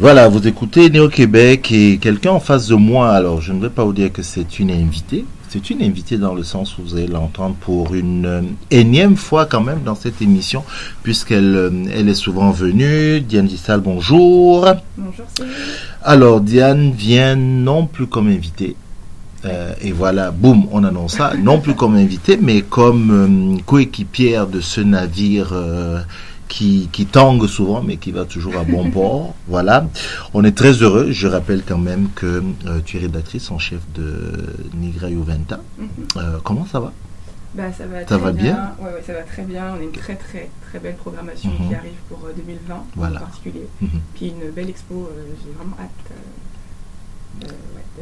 Voilà, vous écoutez Néo-Québec et quelqu'un en face de moi, alors je ne vais pas vous dire que c'est une invitée, c'est une invitée dans le sens où vous allez l'entendre pour une euh, énième fois quand même dans cette émission, puisqu'elle euh, elle est souvent venue. Diane Dissal, bonjour. Bonjour Alors Diane vient non plus comme invitée, euh, et voilà, boum, on annonce ça, non plus comme invitée, mais comme coéquipière de ce navire qui, qui tangue souvent, mais qui va toujours à bon port. Voilà. On est très heureux. Je rappelle quand même que euh, tu es rédactrice en chef de Nigra Juventa. Mhm. Euh, comment ça va? Bah, ça va, ça va bien? Ouais, ouais, ça va très bien. On a une très très très belle programmation mhm. qui arrive pour 2020 euh, en particulier. Mhm. Puis une belle expo. J'ai vraiment hâte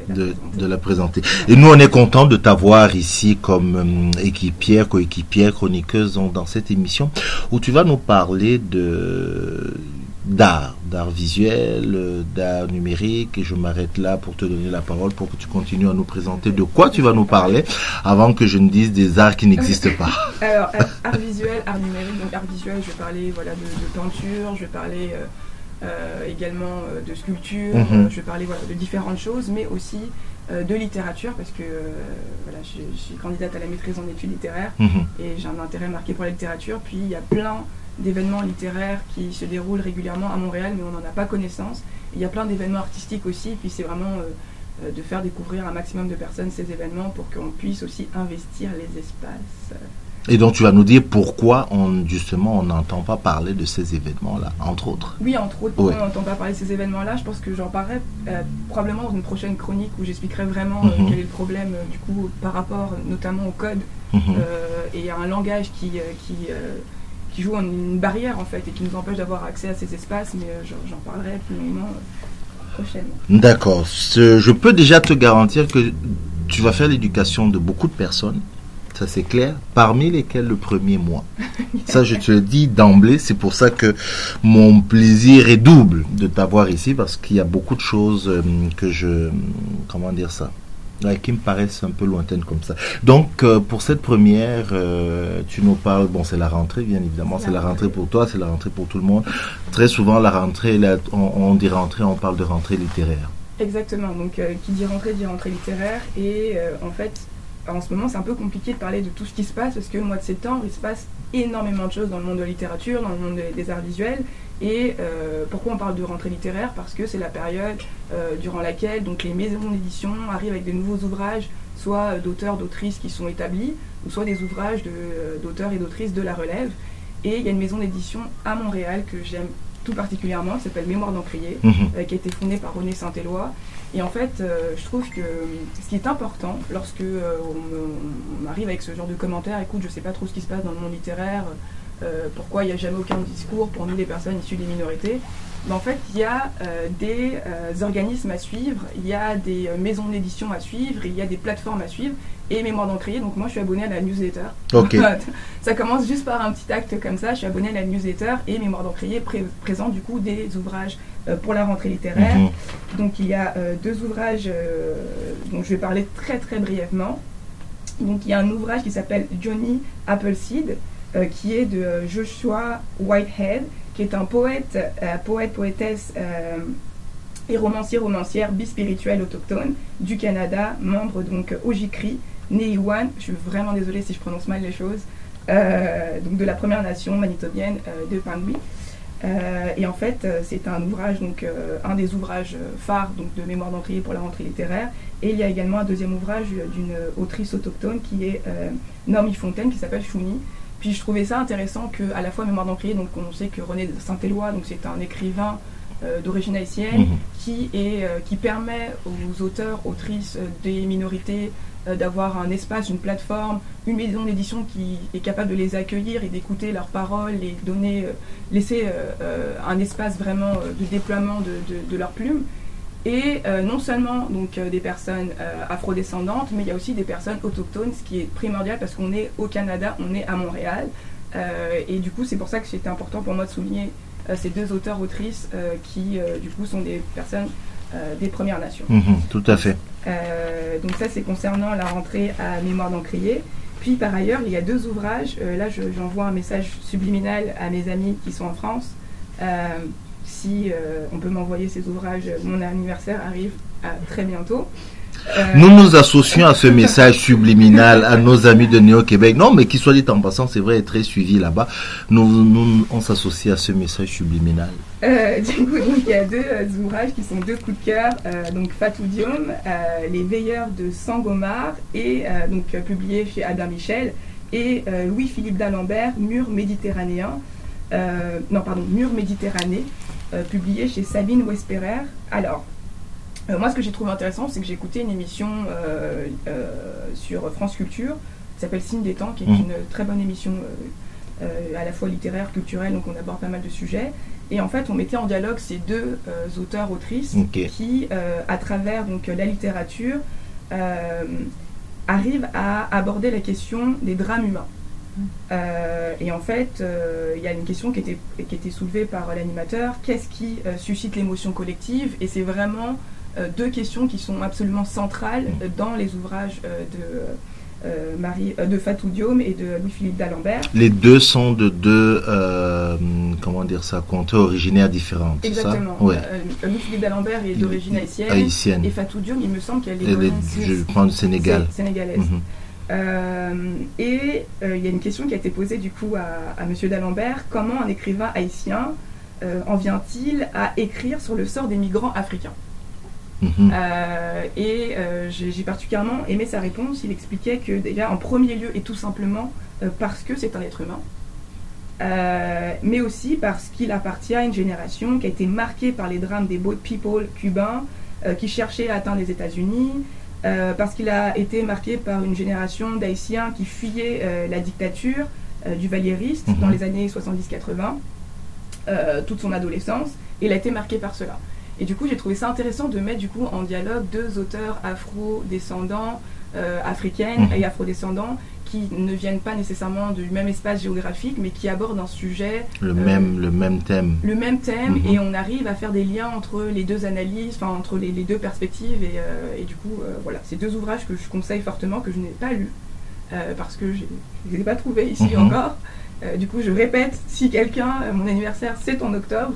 de, la présenter. Et nous, on est content de t'avoir ici comme euh, équipière, coéquipière, chroniqueuse dans, cette émission où tu vas nous parler de d'art, d'art visuel, d'art numérique, et je m'arrête là pour te donner la parole pour que tu continues à nous présenter de quoi tu vas nous parler avant que je ne dise des arts qui n'existent pas. Alors, art visuel, art numérique, donc art visuel, je vais parler voilà, de, peinture, je vais parler... Euh, euh, également euh, de sculpture, mhm. je vais parler voilà, de différentes choses, mais aussi euh, de littérature, parce que voilà, je, suis candidate à la maîtrise en études littéraires mhm. et j'ai un intérêt marqué pour la littérature. Puis il y a plein d'événements littéraires qui se déroulent régulièrement à Montréal, mais on n'en a pas connaissance. Il y a plein d'événements artistiques aussi, puis c'est vraiment de faire découvrir un maximum de personnes ces événements pour qu'on puisse aussi investir les espaces. Et donc tu vas nous dire pourquoi on justement on n'entend pas parler de ces événements-là, entre autres. Oui, entre autres, pourquoi on n'entend pas parler de ces événements-là? Je pense que j'en parlerai euh, probablement dans une prochaine chronique où j'expliquerai vraiment euh, mhm. quel est le problème euh, du coup par rapport notamment au code mhm. et à un langage qui, qui, qui joue en une barrière en fait et qui nous empêche d'avoir accès à ces espaces, mais j'en parlerai plus longuement prochainement. D'accord. Je peux déjà te garantir que tu vas faire l'éducation de beaucoup de personnes ça c'est clair, parmi lesquels le premier mois. ça je te le dis d'emblée, c'est pour ça que mon plaisir est double de t'avoir ici, parce qu'il y a beaucoup de choses euh, que je... Comment dire ça qui me paraissent un peu lointaines comme ça. Donc, euh, pour cette première, euh, tu nous parles, bon, c'est la rentrée, bien évidemment, c'est la rentrée pour toi, c'est la rentrée pour tout le monde. Très souvent, la rentrée, on, on, dit rentrée, on parle de rentrée littéraire. Exactement, donc qui dit rentrée dit rentrée littéraire, et en fait, en ce moment, c'est un peu compliqué de parler de tout ce qui se passe parce que le mois de septembre, il se passe énormément de choses dans le monde de la littérature, dans le monde des, arts visuels. Et euh, pourquoi on parle de rentrée littéraire? Parce que c'est la période euh, durant laquelle donc, les maisons d'édition arrivent avec des nouveaux ouvrages, soit d'auteurs, d'autrices qui sont établis, ou soit des ouvrages d'auteurs et d'autrices de la relève. Et il y a une maison d'édition à Montréal que j'aime tout particulièrement, qui s'appelle Mémoire d'Encrier, mhm. euh, qui a été fondée par René Saint-Éloi et en fait, euh, je trouve que ce qui est important lorsque euh, on, arrive avec ce genre de commentaires, écoute, je sais pas trop ce qui se passe dans le monde littéraire, euh, pourquoi il n'y a jamais aucun discours pour nous les personnes issues des minorités, mais en fait, il y a des organismes à suivre, il y a des maisons d'édition à suivre, il y a des plateformes à suivre, et Mémoire d'Encrier, donc moi je suis abonné à la newsletter. ça commence juste par un petit acte comme ça, je suis abonné à la newsletter, et Mémoire d'Encrier présente du coup des ouvrages euh, pour la rentrée littéraire. Mhm. Donc il y a euh, deux ouvrages euh, dont je vais parler très très brièvement. Donc il y a un ouvrage qui s'appelle Johnny Appleseed, qui est de Joshua Whitehead, qui est un poète, poète, poétesse et romancier, romancière bispirituelle autochtone du Canada, membre donc Ojikri, Neiwan, je suis vraiment désolée si je prononce mal les choses, donc de la Première Nation manitobienne de Pingui. Euh, et en fait, euh, c'est un ouvrage, donc euh, un des ouvrages phares donc, de mémoire d'encrier pour la rentrée littéraire. Et il y a également un deuxième ouvrage d'une autrice autochtone qui est Normie Fontaine, qui s'appelle Chouni. Puis je trouvais ça intéressant que, à la fois mémoire d'encrier, donc on sait que René Saint-Éloi, donc c'est un écrivain d'origine haïtienne, mhm. qui, est, qui permet aux auteurs, autrices des minorités euh, d'avoir un espace, une plateforme, une maison d'édition qui est capable de les accueillir et d'écouter leurs paroles et donner, euh, laisser euh, un espace vraiment de déploiement de, leurs plumes. Et non seulement donc des personnes afrodescendantes, mais il y a aussi des personnes autochtones, ce qui est primordial parce qu'on est au Canada, on est à Montréal. et du coup, c'est pour ça que c'était important pour moi de souligner ces deux auteurs-autrices qui, du coup, sont des personnes des Premières Nations. Mhm, tout à fait. Euh, donc ça, c'est concernant la rentrée à Mémoire d'Encrier. Puis par ailleurs, il y a deux ouvrages. Euh, là, j'envoie un message subliminal à mes amis qui sont en France. Euh, si on peut m'envoyer ces ouvrages, mon anniversaire arrive très bientôt. Euh, nous nous associons à ce message subliminal à nos amis de Néo-Québec. Non, mais qui soit dit en passant, c'est vrai, est très suivi là-bas. Nous, nous, on s'associe à ce message subliminal. Euh, du coup, il y a deux euh, ouvrages qui sont deux coups de cœur. donc, Fatou Diom, Les Veilleurs de Sangomar, et donc publié chez Albert Michel, et Louis-Philippe d'Alembert, Mur méditerranéen. non, pardon, Mur Méditerranée, publié chez Sabine Wesperer. Alors, euh, moi, ce que j'ai trouvé intéressant, c'est que j'ai écouté une émission euh, euh, sur France Culture qui s'appelle Signe des temps, qui est mmh. une très bonne émission à la fois littéraire, culturelle, donc on aborde pas mal de sujets. Et en fait, on mettait en dialogue ces deux auteurs, autrices, qui, à travers donc, la littérature, arrivent à aborder la question des drames humains. Mmh. et en fait, il y a une question qui était, qui était soulevée par l'animateur, qu'est-ce qui suscite l'émotion collective? Et c'est vraiment euh, deux questions qui sont absolument centrales mm. dans les ouvrages euh, de euh, Marie, de Fatou Diome et de Louis-Philippe d'Alembert. Les deux sont de deux, comment dire ça, conteurs originaires différents. Exactement. Louis-Philippe d'Alembert est d'origine haïtienne, Et Fatou Diome, il me semble qu'elle est d'origine Je prends le Sénégal. Sénégalaise. Mhm. Et il y a une question qui a été posée du coup à, à Monsieur d'Alembert comment un écrivain haïtien en vient-il à écrire sur le sort des migrants africains Mhm. Euh, et euh, j'ai particulièrement aimé sa réponse. Il expliquait que déjà, en premier lieu, et tout simplement euh, parce que c'est un être humain, mais aussi parce qu'il appartient à une génération qui a été marquée par les drames des boat people cubains qui cherchaient à atteindre les États-Unis, parce qu'il a été marqué par une génération d'Haïtiens qui fuyaient la dictature du valieriste dans mhm. les années 70-80, toute son adolescence, et il a été marqué par cela. Et du coup, j'ai trouvé ça intéressant de mettre du coup en dialogue deux auteurs afro-descendants, euh, africaines mhm. et afro-descendants qui ne viennent pas nécessairement du même espace géographique, mais qui abordent un sujet. Le, même, le même thème. Le même thème, mhm. et on arrive à faire des liens entre les deux analyses, enfin entre les, deux perspectives, et, euh, et du coup, euh, voilà, c'est deux ouvrages que je conseille fortement, que je n'ai pas lus, parce que je ne les ai pas trouvés ici mhm. encore. du coup, je répète, si quelqu'un, mon anniversaire c'est en octobre,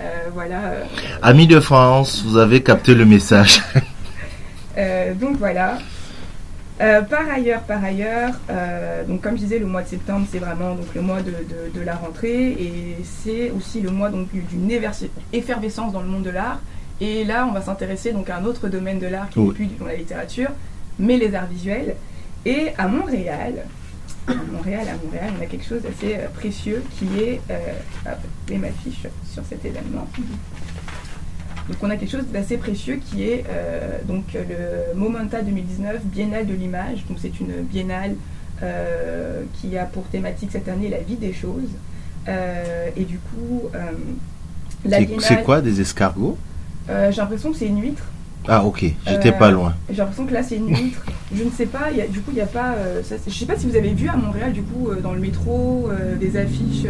euh, voilà. Euh, Amis de France, vous avez capté le message. Euh, donc voilà. Par ailleurs, par ailleurs, donc comme je disais, le mois de septembre, c'est vraiment donc le mois de, la rentrée et c'est aussi le mois donc d'une effervescence dans le monde de l'art. Et là, on va s'intéresser donc à un autre domaine de l'art qui n'est plus dans la littérature, mais les arts visuels. Et à Montréal, à Montréal, à Montréal, on a quelque chose d'assez euh, précieux qui est, euh, hop, ma fiche sur cet événement. Donc on a quelque chose d'assez précieux qui est euh, donc le Momenta 2019 Biennale de l'image. Donc c'est une biennale qui a pour thématique cette année la vie des choses. et du coup, C'est quoi des escargots? J'ai l'impression que c'est une huître. Ah ok, j'étais pas loin. J'ai l'impression que là c'est une huître. je ne sais pas, du coup il n'y a pas... Euh, je sais pas si vous avez vu à Montréal du coup euh, dans le métro euh, des affiches.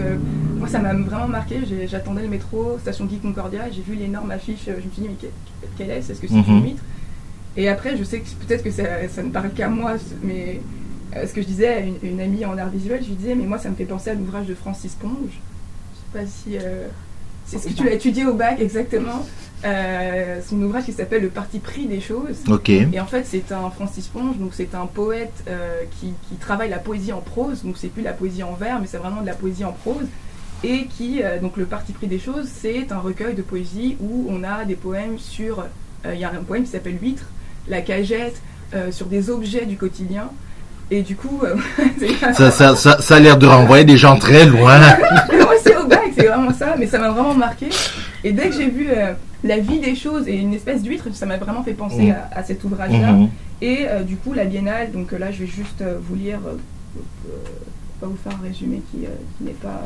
moi ça m'a vraiment marqué, j'attendais le métro, station Guy Concordia, j'ai vu l'énorme affiche, je me suis dit mais quelle est-ce? Est-ce que c'est une huître? Et après je sais que peut-être que ça, ne parle qu'à moi, mais ce que je disais à une, amie en art visuel, je lui disais mais moi ça me fait penser à l'ouvrage de Francis Ponge. Je sais pas si... c'est ce que tu l'as étudié au bac exactement? Euh, un ouvrage qui s'appelle Le parti pris des choses. Et en fait, c'est un Francis Ponge, donc c'est un poète euh, qui, travaille la poésie en prose, donc c'est plus la poésie en vers, mais c'est vraiment de la poésie en prose. Et qui, euh, donc le parti pris des choses, c'est un recueil de poésie où on a des poèmes sur. Il y a un poème qui s'appelle L'huître, la cagette, sur des objets du quotidien. Et du coup, ça, ça, ça, ça, a l'air de renvoyer des gens très loin. c'est au bac, c'est vraiment ça, mais ça m'a vraiment marqué. Et dès que j'ai vu la vie des choses et une espèce d'huître, ça m'a vraiment fait penser mmh. à, cet ouvrage-là. Mmh. Et euh, du coup, la biennale, donc euh, là, je vais juste euh, vous lire, pas vous faire un résumé qui, n'est pas.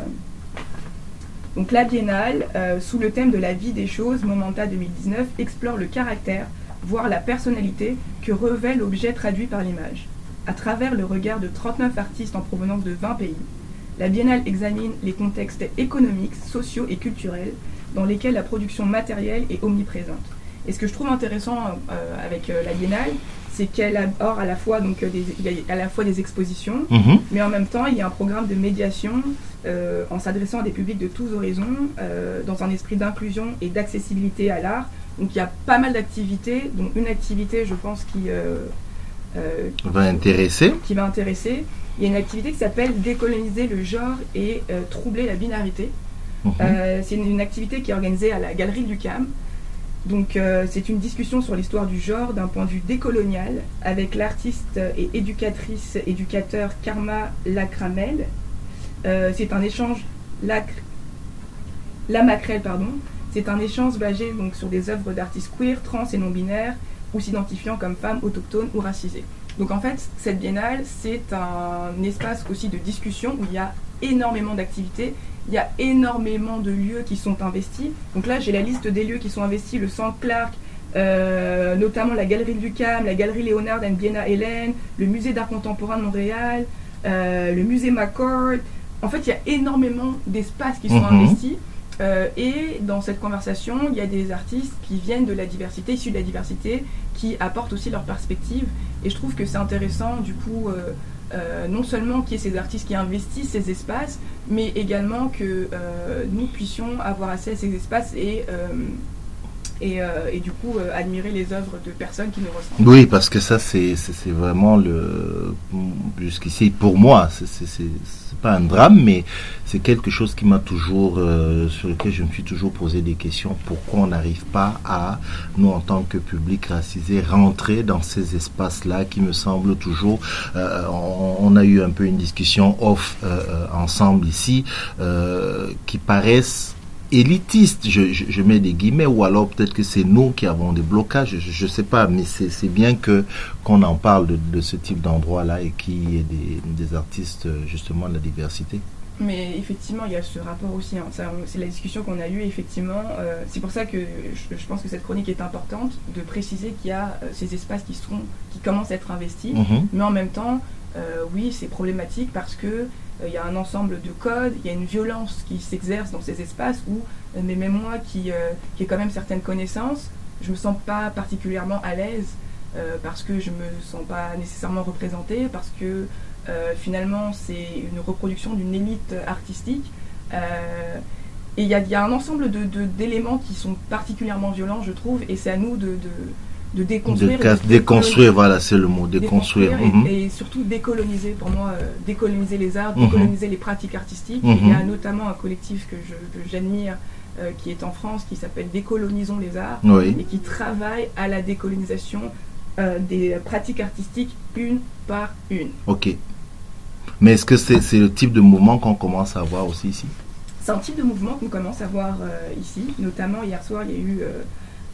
Donc la biennale, sous le thème de la vie des choses, Momenta 2019, explore le caractère, voire la personnalité que revêt l'objet traduit par l'image. À travers le regard de 39 artistes en provenance de 20 pays, la biennale examine les contextes économiques, sociaux et culturels dans lesquels la production matérielle est omniprésente. Et ce que je trouve intéressant euh, avec euh, la Biennale, c'est qu'elle a à la fois donc des, y a à la fois des expositions, Mhm. mais en même temps il y a un programme de médiation euh, en s'adressant à des publics de tous horizons, euh, dans un esprit d'inclusion et d'accessibilité à l'art. Donc il y a pas mal d'activités, dont une activité je pense qui euh, euh, Va intéresser. qui va intéresser. Il y a une activité qui s'appelle décoloniser le genre et euh, troubler la binarité. Mhm. Euh, c'est une, activité qui est organisée à la Galerie du Cam. Donc euh, c'est une discussion sur l'histoire du genre d'un point de vue décolonial avec l'artiste et éducatrice, éducateur Karma Lacramel. Euh, c'est un échange pardon. C'est un échange basé donc sur des œuvres d'artistes queer, trans et non binaires ou s'identifiant comme femmes autochtones ou racisées. Donc en fait, cette biennale, c'est un espace aussi de discussion où il y a énormément d'activités, il y a énormément de lieux qui sont investis. Donc là, j'ai la liste des lieux qui sont investis, le Centre Clark, euh, notamment la Galerie du Cam, la Galerie Léonard Biena Hélène, le Musée d'art contemporain de Montréal, euh, le Musée McCord. En fait, il y a énormément d'espaces qui sont Mhm. investis. Euh, et dans cette conversation, il y a des artistes qui viennent de la diversité, issus de la diversité, qui apportent aussi leur perspective. Et je trouve que c'est intéressant, du coup, euh, euh, non seulement qu'il y ait ces artistes qui investissent ces espaces, mais également que nous puissions avoir accès à ces espaces et, et, euh, et du coup euh, admirer les œuvres de personnes qui nous ressemblent. Oui, parce que ça, c'est vraiment le. Jusqu'ici, pour moi, c'est- pas un drame, mais c'est quelque chose qui m'a toujours. euh, sur lequel je me suis toujours posé des questions. Pourquoi on n'arrive pas à, nous, en tant que public racisé, rentrer dans ces espaces-là qui me semblent toujours. on, on a eu un peu une discussion off ensemble ici, qui paraissent élitiste, je, je, je mets des guillemets, ou alors peut-être que c'est nous qui avons des blocages, je ne sais pas, mais c'est bien que qu'on en parle de, de ce type d'endroit-là et qu'il y ait des, des artistes justement de la diversité. Mais effectivement, il y a ce rapport aussi. hein. C'est la discussion qu'on a eue, effectivement. Euh, c'est pour ça que je, je pense que cette chronique est importante de préciser qu'il y a euh, ces espaces qui, sont, qui commencent à être investis. Mhm. Mais en même temps, euh, oui, c'est problématique parce que il y a un ensemble de codes, il y a une violence qui s'exerce dans ces espaces où, euh, mais même moi qui, euh, qui ai quand même certaines connaissances, je me sens pas particulièrement à l'aise euh, parce que je me sens pas nécessairement représentée, parce que euh, finalement c'est une reproduction d'une élite artistique. Euh, et il y, y a un ensemble de- de- d'éléments qui sont particulièrement violents, je trouve, et c'est à nous de, de, de déconstruire. de déconstruire, voilà, c'est le mot, déconstruire. déconstruire Mhm. et, et surtout décoloniser pour moi euh, décoloniser les arts Mhm. décoloniser les pratiques artistiques Mhm. il y a notamment un collectif que j'admire euh, qui est en France qui s'appelle décolonisons les arts Oui. et qui travaille à la décolonisation euh, des pratiques artistiques une par une Ok. Mais est-ce que c'est c'est le type de mouvement qu'on commence à voir aussi ici? C'est un type de mouvement qu'on commence à voir ici notamment hier soir il y a eu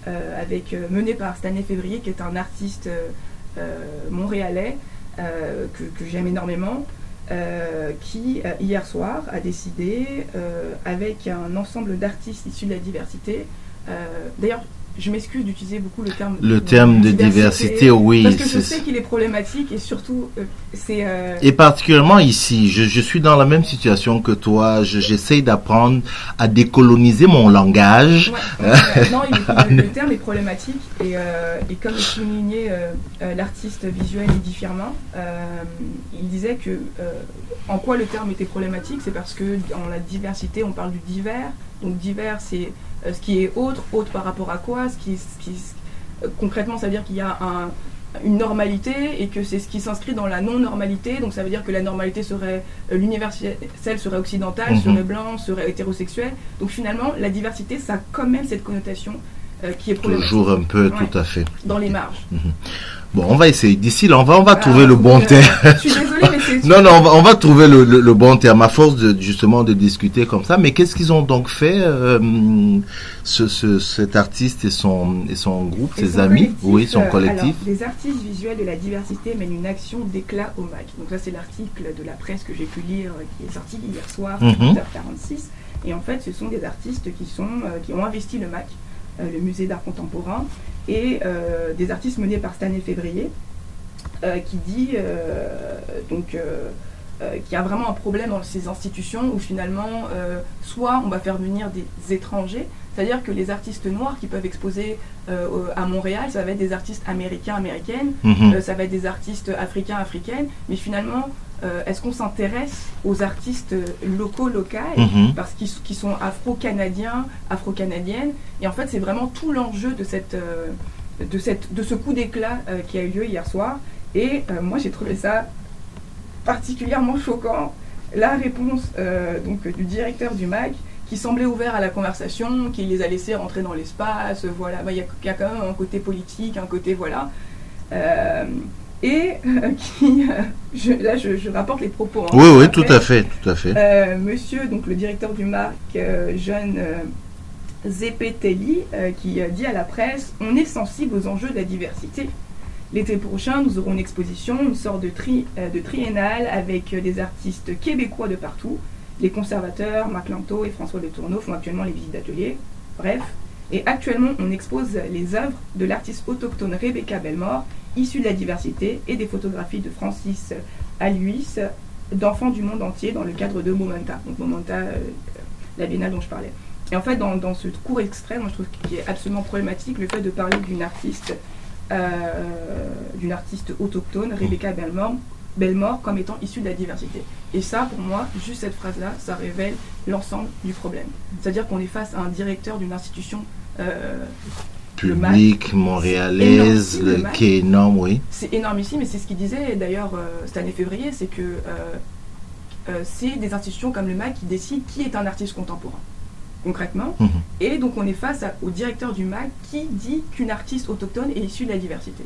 avec euh, mené par Stanley Février qui est un artiste euh, euh, montréalais euh, que, j'aime énormément euh, qui euh, hier soir a décidé euh, avec un ensemble d'artistes issus de la diversité euh, d'ailleurs je m'excuse d'utiliser beaucoup le terme Le terme de diversité, oui. parce que je sais qu'il est problématique et surtout euh, c'est euh, Et particulièrement ici, je, je suis dans la même situation que toi. Je- J'essaye d'apprendre à décoloniser mon langage. Ouais, ouais, non, il- le, le terme est problématique et, euh, et comme le soulignait euh, l'artiste visuel Eddy Firmin, il disait que en quoi le terme était problématique, c'est parce que dans la diversité, on parle du divers. Donc divers, c'est ce qui est autre, autre par rapport à quoi, ce qui, ce qui euh, concrètement, ça veut dire qu'il y a un une normalité et que c'est ce qui s'inscrit dans la non-normalité. Donc ça veut dire que la normalité serait euh, l'universelle serait occidentale, Mhm. serait blanc, serait hétérosexuel. Donc finalement, la diversité, ça a quand même cette connotation euh, qui est problématique Toujours un peu, Ouais. tout à fait. dans les marges. Bon, on va essayer. D'ici là, on va, on va Ah, trouver le bon euh, terme. Je suis désolée, mais c'est. Non, non, on va, on va trouver le, le, le bon terme à force de justement de discuter comme ça. Mais qu'est-ce qu'ils ont donc fait, euh, ce, ce, cet artiste et son et son groupe, Et ses son amis, oui, son euh, collectif. alors, les artistes visuels de la diversité mènent une action d'éclat au MAC. Donc ça c'est l'article de la presse que j'ai pu lire euh, qui est sorti hier soir Mhm. à 8h46. Et en fait ce sont des artistes qui, sont, qui ont investi le MAC, le musée d'art contemporain, et euh, des artistes menés par Stanley Février, euh, qui dit euh, donc euh, qu'il y a vraiment un problème dans ces institutions où finalement, euh, soit on va faire venir des étrangers, c'est-à-dire que les artistes noirs qui peuvent exposer euh, à Montréal, ça va être des artistes américains, américaines, Mhm. ça va être des artistes africains, africaines, mais finalement, est-ce qu'on s'intéresse aux artistes locaux, locales, Mhm. parce qu'ils qui sont afro-canadiens, afro-canadiennes, et en fait, c'est vraiment tout l'enjeu de, cette, de, cette, de ce coup d'éclat qui a eu lieu hier soir, et moi j'ai trouvé ça particulièrement choquant la réponse euh, donc, du directeur du MAC qui semblait ouvert à la conversation, qui les a laissés rentrer dans l'espace, voilà, il bah, y, y, a quand même un côté politique, un côté voilà. Euh, et euh, qui, je, là je, je, rapporte les propos. Hein, oui, oui, tout à fait, tout à fait. Euh, monsieur, donc le directeur du MAC, jeune Zepetelli, qui dit à la presse, on est sensible aux enjeux de la diversité. L'été prochain, nous aurons une exposition, une sorte de, tri, euh, de triennale avec euh, des artistes québécois de partout. Les conservateurs, Marc Lanto et François de Tourneau font actuellement les visites d'atelier. Bref. Et actuellement, on expose les œuvres de l'artiste autochtone Rebecca Belmore, issue de la diversité, et des photographies de Francis Aluis, d'enfants du monde entier, dans le cadre de Momenta. Donc Momenta, euh, la biennale dont je parlais. Et en fait, dans, ce court extrait, moi je trouve qu'il est absolument problématique le fait de parler d'une artiste euh, d'une artiste autochtone, Rebecca Belmore, Belmore, comme étant issue de la diversité. Et ça, pour moi, juste cette phrase-là, ça révèle l'ensemble du problème. C'est-à-dire qu'on est face à un directeur d'une institution euh, publique montréalaise, le le qui est énorme, oui. C'est énorme ici, mais c'est ce qu'il disait d'ailleurs euh, cette année février, c'est que euh, c'est des institutions comme le MAC qui décident qui est un artiste contemporain concrètement. Mhm. Et donc on est face à- au directeur du MAC qui dit qu'une artiste autochtone est issue de la diversité.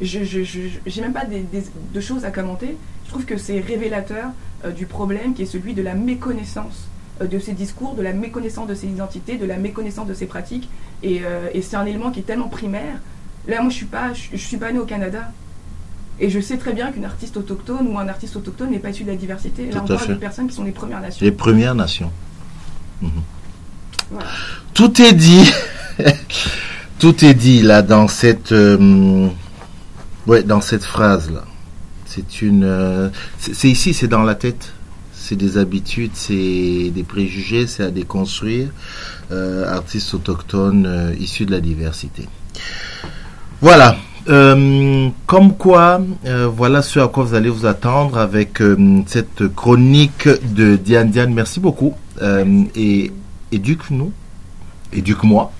Je n'ai même pas des- des- de choses à commenter. Je trouve que c'est révélateur euh, du problème qui est celui de la méconnaissance euh, de ces discours, de la méconnaissance de ces identités, de la méconnaissance de ces pratiques. Et, euh, et c'est un élément qui est tellement primaire. Là, moi, je suis pas, je, je suis pas née au Canada. Et je sais très bien qu'une artiste autochtone ou un artiste autochtone n'est pas issu de la diversité. Là, Tout on parle de personnes qui sont les Premières Nations. Les Premières Nations. Mhm. Voilà. Tout est dit. Tout est dit là dans cette, euh, ouais, dans cette phrase là. C'est une, euh, c'est ici, c'est dans la tête. C'est des habitudes, c'est des préjugés, c'est à déconstruire. Euh, artistes autochtones euh, issus de la diversité. Voilà. Euh, comme quoi, voilà ce à quoi vous allez vous attendre avec cette chronique de Diane Diane. Merci beaucoup. Et éduque-nous, éduque-moi.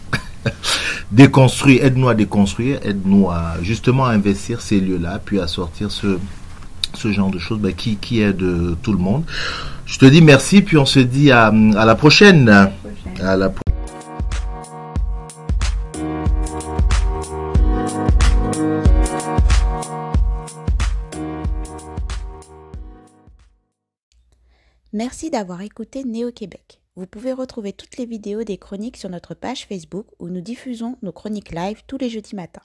Déconstruire, aide-nous à déconstruire, aide-nous à justement à investir ces lieux-là, puis à sortir ce, ce genre de choses bah, qui, qui aide euh, tout le monde. Je te dis merci, puis on se dit à, à la prochaine. Prochaine. À la pro- Merci d'avoir écouté Néo-Québec. Vous pouvez retrouver toutes les vidéos des chroniques sur notre page Facebook où nous diffusons nos chroniques live tous les jeudis matins.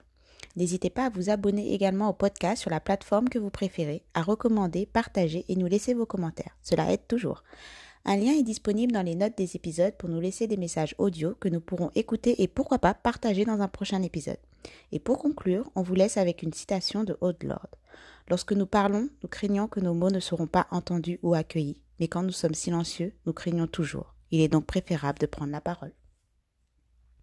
N'hésitez pas à vous abonner également au podcast sur la plateforme que vous préférez, à recommander, partager et nous laisser vos commentaires. Cela aide toujours. Un lien est disponible dans les notes des épisodes pour nous laisser des messages audio que nous pourrons écouter et pourquoi pas partager dans un prochain épisode. Et pour conclure, on vous laisse avec une citation de Haute Lord. Lorsque nous parlons, nous craignons que nos mots ne seront pas entendus ou accueillis, mais quand nous sommes silencieux, nous craignons toujours. Il est donc préférable de prendre la parole.